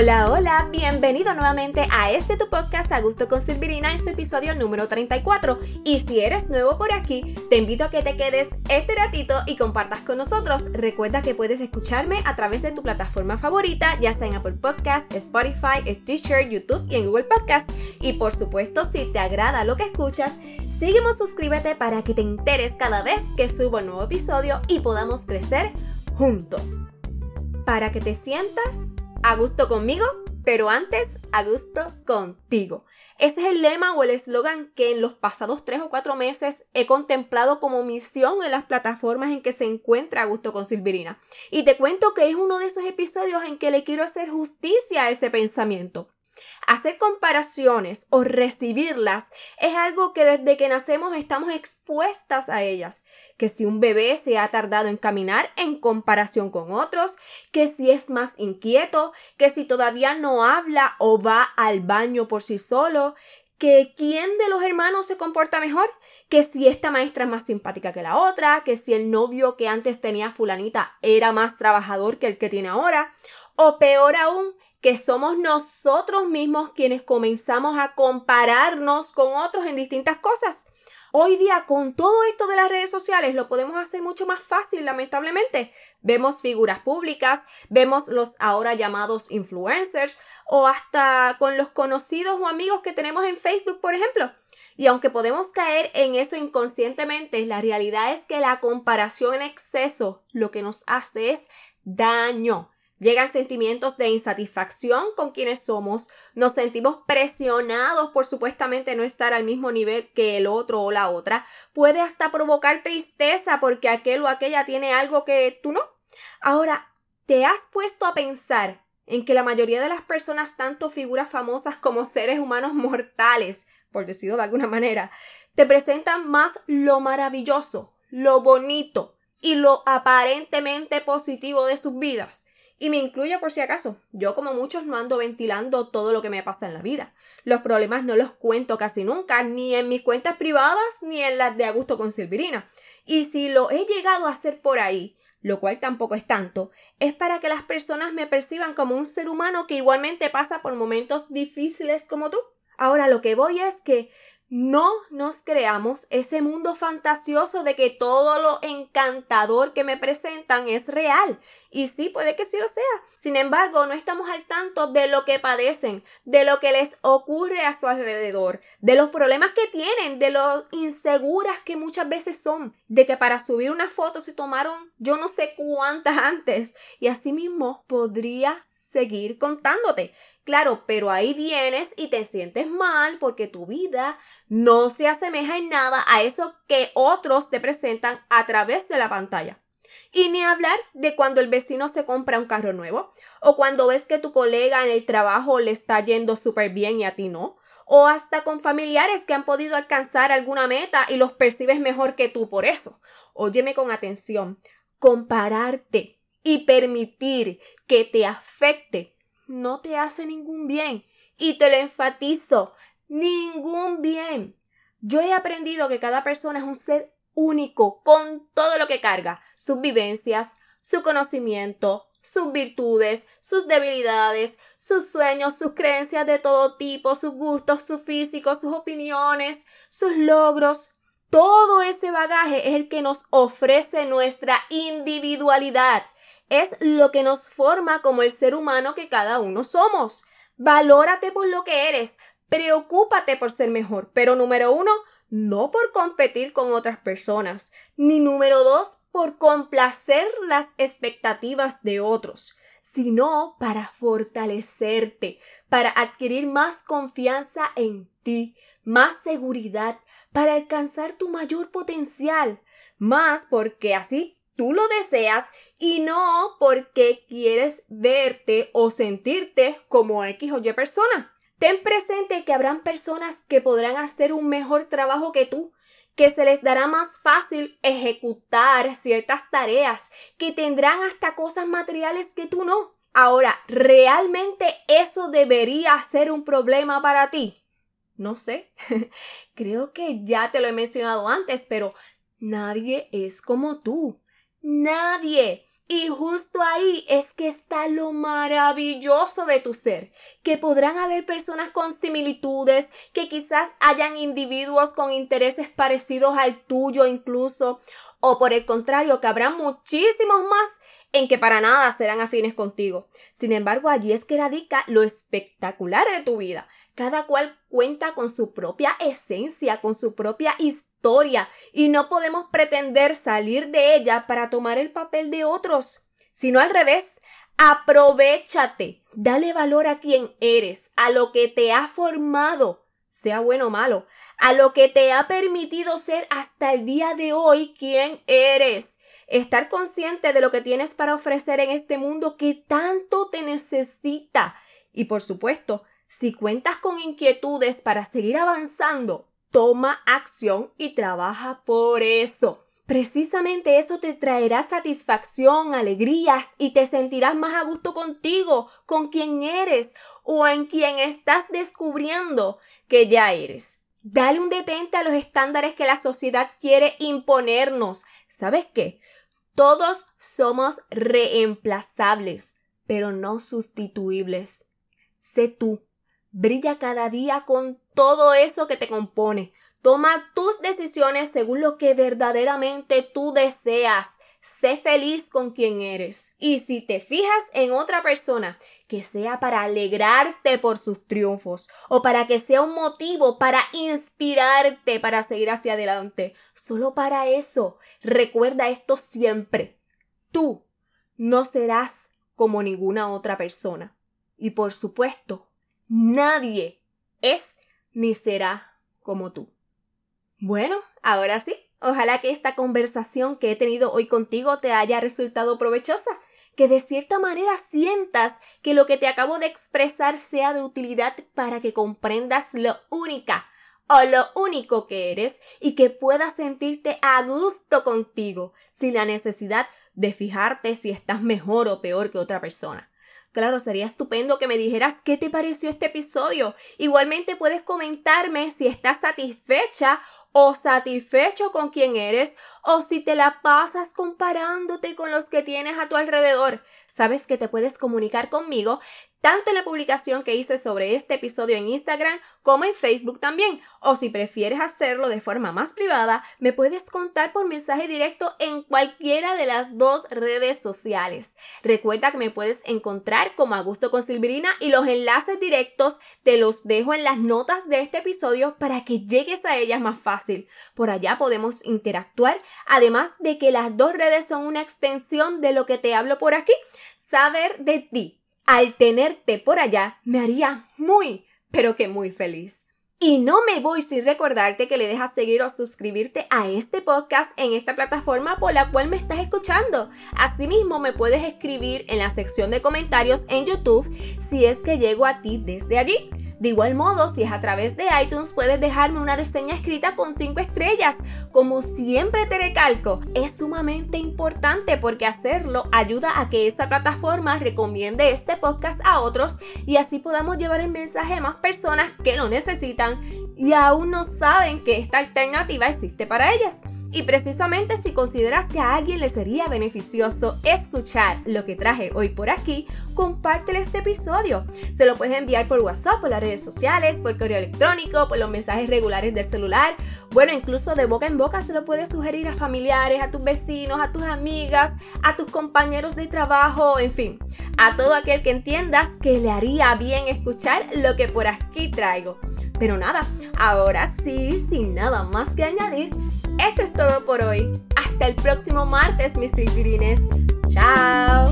Hola, hola, bienvenido nuevamente a este tu podcast A Gusto con Silvirina en su episodio número 34. Y si eres nuevo por aquí, te invito a que te quedes este ratito y compartas con nosotros. Recuerda que puedes escucharme a través de tu plataforma favorita, ya sea en Apple Podcast, Spotify, Stitcher, YouTube y en Google Podcast. Y por supuesto, si te agrada lo que escuchas, sígueme suscríbete para que te enteres cada vez que subo un nuevo episodio y podamos crecer juntos. Para que te sientas a gusto conmigo, pero antes a gusto contigo. Ese es el lema o el eslogan que en los pasados tres o cuatro meses he contemplado como misión en las plataformas en que se encuentra a gusto con Silvirina. Y te cuento que es uno de esos episodios en que le quiero hacer justicia a ese pensamiento. Hacer comparaciones o recibirlas es algo que desde que nacemos estamos expuestas a ellas. Que si un bebé se ha tardado en caminar en comparación con otros, que si es más inquieto, que si todavía no habla o va al baño por sí solo, que quién de los hermanos se comporta mejor, que si esta maestra es más simpática que la otra, que si el novio que antes tenía fulanita era más trabajador que el que tiene ahora, o peor aún, que somos nosotros mismos quienes comenzamos a compararnos con otros en distintas cosas. Hoy día, con todo esto de las redes sociales, lo podemos hacer mucho más fácil, lamentablemente. Vemos figuras públicas, vemos los ahora llamados influencers, o hasta con los conocidos o amigos que tenemos en Facebook, por ejemplo. Y aunque podemos caer en eso inconscientemente, la realidad es que la comparación en exceso lo que nos hace es daño. Llegan sentimientos de insatisfacción con quienes somos, nos sentimos presionados por supuestamente no estar al mismo nivel que el otro o la otra, puede hasta provocar tristeza porque aquel o aquella tiene algo que tú no. Ahora, ¿te has puesto a pensar en que la mayoría de las personas, tanto figuras famosas como seres humanos mortales, por decirlo de alguna manera, te presentan más lo maravilloso, lo bonito y lo aparentemente positivo de sus vidas? Y me incluyo por si acaso. Yo como muchos no ando ventilando todo lo que me pasa en la vida. Los problemas no los cuento casi nunca, ni en mis cuentas privadas, ni en las de Augusto con Silvirina. Y si lo he llegado a hacer por ahí, lo cual tampoco es tanto, es para que las personas me perciban como un ser humano que igualmente pasa por momentos difíciles como tú. Ahora lo que voy es que no nos creamos ese mundo fantasioso de que todo lo encantador que me presentan es real. Y sí, puede que sí lo sea. Sin embargo, no estamos al tanto de lo que padecen, de lo que les ocurre a su alrededor, de los problemas que tienen, de lo inseguras que muchas veces son, de que para subir una foto se tomaron yo no sé cuántas antes. Y asimismo podría seguir contándote. Claro, pero ahí vienes y te sientes mal porque tu vida no se asemeja en nada a eso que otros te presentan a través de la pantalla. Y ni hablar de cuando el vecino se compra un carro nuevo, o cuando ves que tu colega en el trabajo le está yendo súper bien y a ti no, o hasta con familiares que han podido alcanzar alguna meta y los percibes mejor que tú por eso. Óyeme con atención, compararte y permitir que te afecte no te hace ningún bien. Y te lo enfatizo, ningún bien. Yo he aprendido que cada persona es un ser único con todo lo que carga, sus vivencias, su conocimiento, sus virtudes, sus debilidades, sus sueños, sus creencias de todo tipo, sus gustos, su físico, sus opiniones, sus logros. Todo ese bagaje es el que nos ofrece nuestra individualidad es lo que nos forma como el ser humano que cada uno somos. Valórate por lo que eres, preocúpate por ser mejor, pero número uno, no por competir con otras personas, ni número dos, por complacer las expectativas de otros, sino para fortalecerte, para adquirir más confianza en ti, más seguridad, para alcanzar tu mayor potencial, más porque así tú lo deseas y no porque quieres verte o sentirte como X o Y persona. Ten presente que habrán personas que podrán hacer un mejor trabajo que tú, que se les dará más fácil ejecutar ciertas tareas, que tendrán hasta cosas materiales que tú no. Ahora, ¿realmente eso debería ser un problema para ti? No sé. Creo que ya te lo he mencionado antes, pero nadie es como tú. Nadie. Y justo ahí es que está lo maravilloso de tu ser, que podrán haber personas con similitudes, que quizás hayan individuos con intereses parecidos al tuyo incluso, o por el contrario, que habrá muchísimos más en que para nada serán afines contigo. Sin embargo, allí es que radica lo espectacular de tu vida. Cada cual cuenta con su propia esencia, con su propia historia y no podemos pretender salir de ella para tomar el papel de otros, sino al revés. Aprovechate, dale valor a quien eres, a lo que te ha formado, sea bueno o malo, a lo que te ha permitido ser hasta el día de hoy quien eres. Estar consciente de lo que tienes para ofrecer en este mundo que tanto te necesita. Y por supuesto, si cuentas con inquietudes para seguir avanzando, toma acción y trabaja por eso. Precisamente eso te traerá satisfacción, alegrías y te sentirás más a gusto contigo, con quien eres o en quien estás descubriendo que ya eres. Dale un detente a los estándares que la sociedad quiere imponernos. ¿Sabes qué? Todos somos reemplazables, pero no sustituibles. Sé tú, Brilla cada día con todo eso que te compone. Toma tus decisiones según lo que verdaderamente tú deseas. Sé feliz con quien eres. Y si te fijas en otra persona, que sea para alegrarte por sus triunfos o para que sea un motivo para inspirarte para seguir hacia adelante, solo para eso, recuerda esto siempre. Tú no serás como ninguna otra persona. Y por supuesto, Nadie es ni será como tú. Bueno, ahora sí, ojalá que esta conversación que he tenido hoy contigo te haya resultado provechosa, que de cierta manera sientas que lo que te acabo de expresar sea de utilidad para que comprendas lo única o lo único que eres y que puedas sentirte a gusto contigo sin la necesidad de fijarte si estás mejor o peor que otra persona. Claro, sería estupendo que me dijeras qué te pareció este episodio. Igualmente puedes comentarme si estás satisfecha o satisfecho con quien eres o si te la pasas comparándote con los que tienes a tu alrededor. Sabes que te puedes comunicar conmigo tanto en la publicación que hice sobre este episodio en Instagram como en Facebook también. O si prefieres hacerlo de forma más privada, me puedes contar por mensaje directo en cualquiera de las dos redes sociales. Recuerda que me puedes encontrar como Augusto con Silverina y los enlaces directos te los dejo en las notas de este episodio para que llegues a ellas más fácil. Por allá podemos interactuar, además de que las dos redes son una extensión de lo que te hablo por aquí. Saber de ti al tenerte por allá me haría muy, pero que muy feliz. Y no me voy sin recordarte que le dejas seguir o suscribirte a este podcast en esta plataforma por la cual me estás escuchando. Asimismo, me puedes escribir en la sección de comentarios en YouTube si es que llego a ti desde allí. De igual modo, si es a través de iTunes, puedes dejarme una reseña escrita con 5 estrellas. Como siempre te recalco, es sumamente importante porque hacerlo ayuda a que esta plataforma recomiende este podcast a otros y así podamos llevar el mensaje a más personas que lo necesitan y aún no saben que esta alternativa existe para ellas. Y precisamente si consideras que a alguien le sería beneficioso escuchar lo que traje hoy por aquí, compártele este episodio. Se lo puedes enviar por WhatsApp, por las redes sociales, por correo electrónico, por los mensajes regulares de celular. Bueno, incluso de boca en boca se lo puedes sugerir a familiares, a tus vecinos, a tus amigas, a tus compañeros de trabajo, en fin, a todo aquel que entiendas que le haría bien escuchar lo que por aquí traigo. Pero nada, ahora sí, sin nada más que añadir, esto es todo por hoy. Hasta el próximo martes, mis silvirines. Chao.